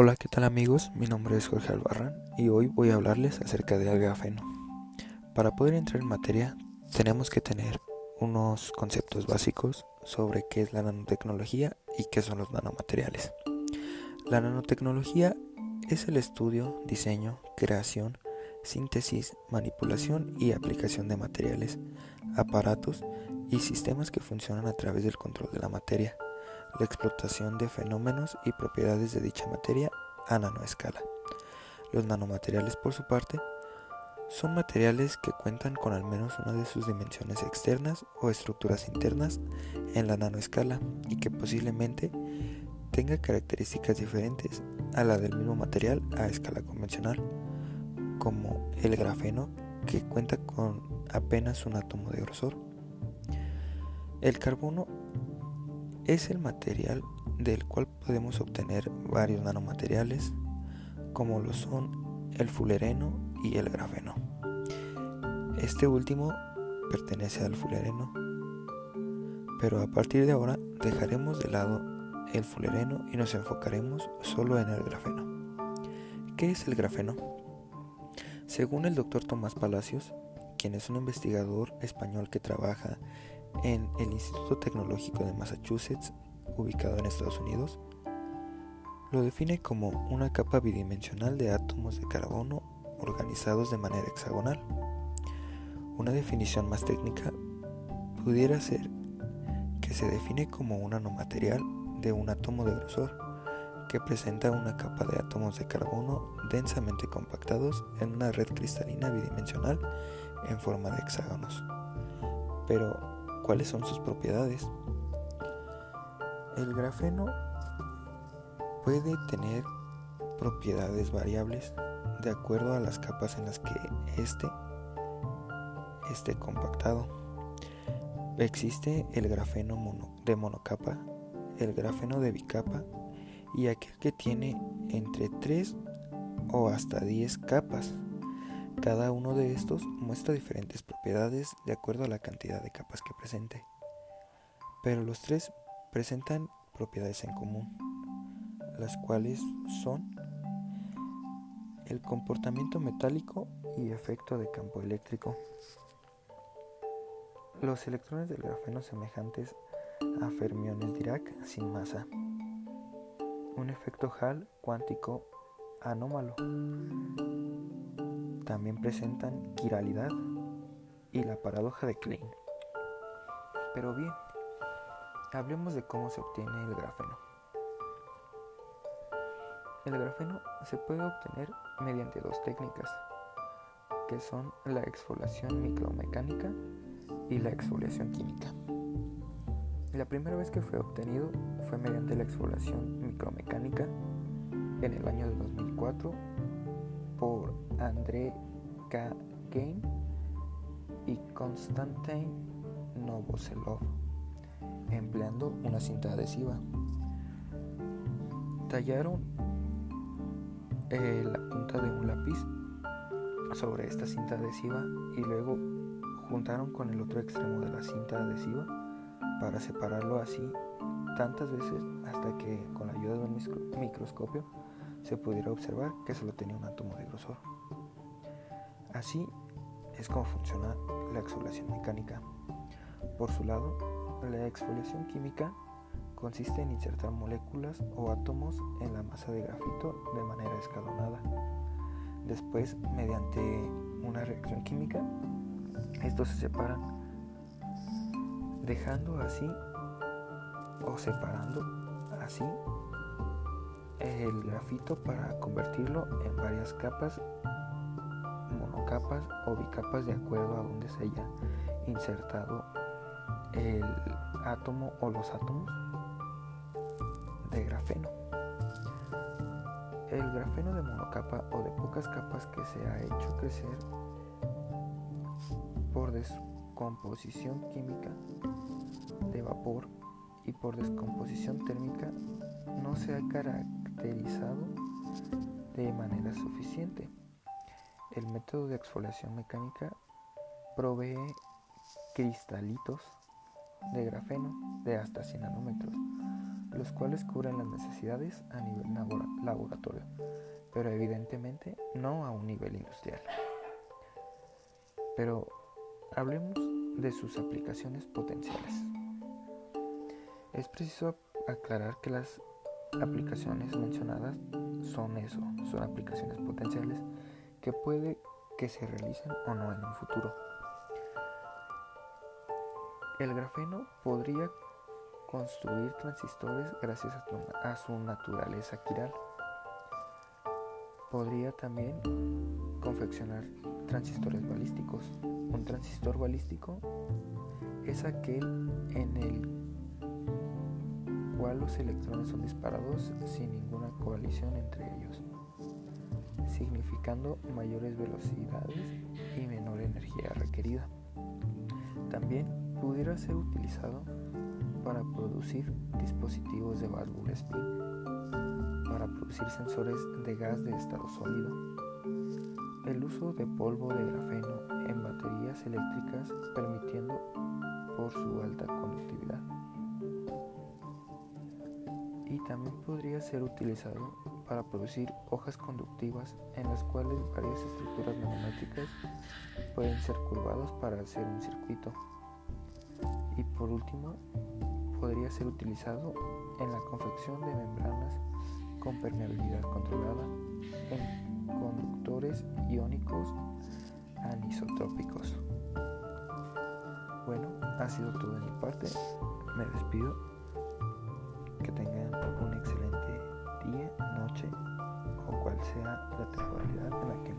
Hola, ¿qué tal amigos? Mi nombre es Jorge Albarrán y hoy voy a hablarles acerca del grafeno. Para poder entrar en materia tenemos que tener unos conceptos básicos sobre qué es la nanotecnología y qué son los nanomateriales. La nanotecnología es el estudio, diseño, creación, síntesis, manipulación y aplicación de materiales, aparatos y sistemas que funcionan a través del control de la materia la explotación de fenómenos y propiedades de dicha materia a nanoescala. Los nanomateriales, por su parte, son materiales que cuentan con al menos una de sus dimensiones externas o estructuras internas en la nanoescala y que posiblemente tenga características diferentes a la del mismo material a escala convencional, como el grafeno que cuenta con apenas un átomo de grosor. El carbono es el material del cual podemos obtener varios nanomateriales como lo son el fulereno y el grafeno. Este último pertenece al fulereno, pero a partir de ahora dejaremos de lado el fulereno y nos enfocaremos solo en el grafeno. ¿Qué es el grafeno? Según el doctor Tomás Palacios, quien es un investigador español que trabaja en el Instituto Tecnológico de Massachusetts, ubicado en Estados Unidos, lo define como una capa bidimensional de átomos de carbono organizados de manera hexagonal. Una definición más técnica pudiera ser que se define como un nanomaterial de un átomo de grosor que presenta una capa de átomos de carbono densamente compactados en una red cristalina bidimensional en forma de hexágonos. Pero cuáles son sus propiedades. El grafeno puede tener propiedades variables de acuerdo a las capas en las que éste esté compactado. Existe el grafeno de monocapa, el grafeno de bicapa y aquel que tiene entre 3 o hasta 10 capas. Cada uno de estos muestra diferentes propiedades de acuerdo a la cantidad de capas que presente, pero los tres presentan propiedades en común, las cuales son el comportamiento metálico y efecto de campo eléctrico. Los electrones del grafeno semejantes a fermiones Dirac sin masa. Un efecto Hall cuántico anómalo también presentan quiralidad y la paradoja de Klein. Pero bien, hablemos de cómo se obtiene el grafeno. El grafeno se puede obtener mediante dos técnicas, que son la exfoliación micromecánica y la exfoliación química. La primera vez que fue obtenido fue mediante la exfoliación micromecánica en el año de 2004 por André K. Y Konstantin Novoselov, empleando una cinta adhesiva. Tallaron eh, la punta de un lápiz sobre esta cinta adhesiva y luego juntaron con el otro extremo de la cinta adhesiva para separarlo así tantas veces hasta que con la ayuda de un microscopio se pudiera observar que solo tenía un átomo de grosor. Así es como funciona la exfoliación mecánica. Por su lado, la exfoliación química consiste en insertar moléculas o átomos en la masa de grafito de manera escalonada. Después, mediante una reacción química, estos se separan, dejando así o separando así el grafito para convertirlo en varias capas, monocapas o bicapas de acuerdo a donde se haya insertado el átomo o los átomos de grafeno. El grafeno de monocapa o de pocas capas que se ha hecho crecer por descomposición química de vapor y por descomposición térmica no se ha caracterizado de manera suficiente. El método de exfoliación mecánica provee cristalitos de grafeno de hasta 100 nanómetros, los cuales cubren las necesidades a nivel laboratorio, pero evidentemente no a un nivel industrial. Pero hablemos de sus aplicaciones potenciales. Es preciso aclarar que las aplicaciones mencionadas son eso, son aplicaciones potenciales que puede que se realicen o no en un futuro. El grafeno podría construir transistores gracias a, su naturaleza quiral. Podría también confeccionar transistores balísticos. Un transistor balístico es aquel en el los electrones son disparados sin ninguna coalición entre ellos, significando mayores velocidades y menor energía requerida. También pudiera ser utilizado para producir dispositivos de válvula spin, para producir sensores de gas de estado sólido. El uso de polvo de grafeno en baterías eléctricas permitiendo por su alta conductividad y también podría ser utilizado para producir hojas conductivas en las cuales varias estructuras magnéticas pueden ser curvadas para hacer un circuito. Y por último, podría ser utilizado en la confección de membranas con permeabilidad controlada en conductores iónicos anisotrópicos. Bueno, ha sido todo de mi parte. Me despido que tengan la temporalidad en la que.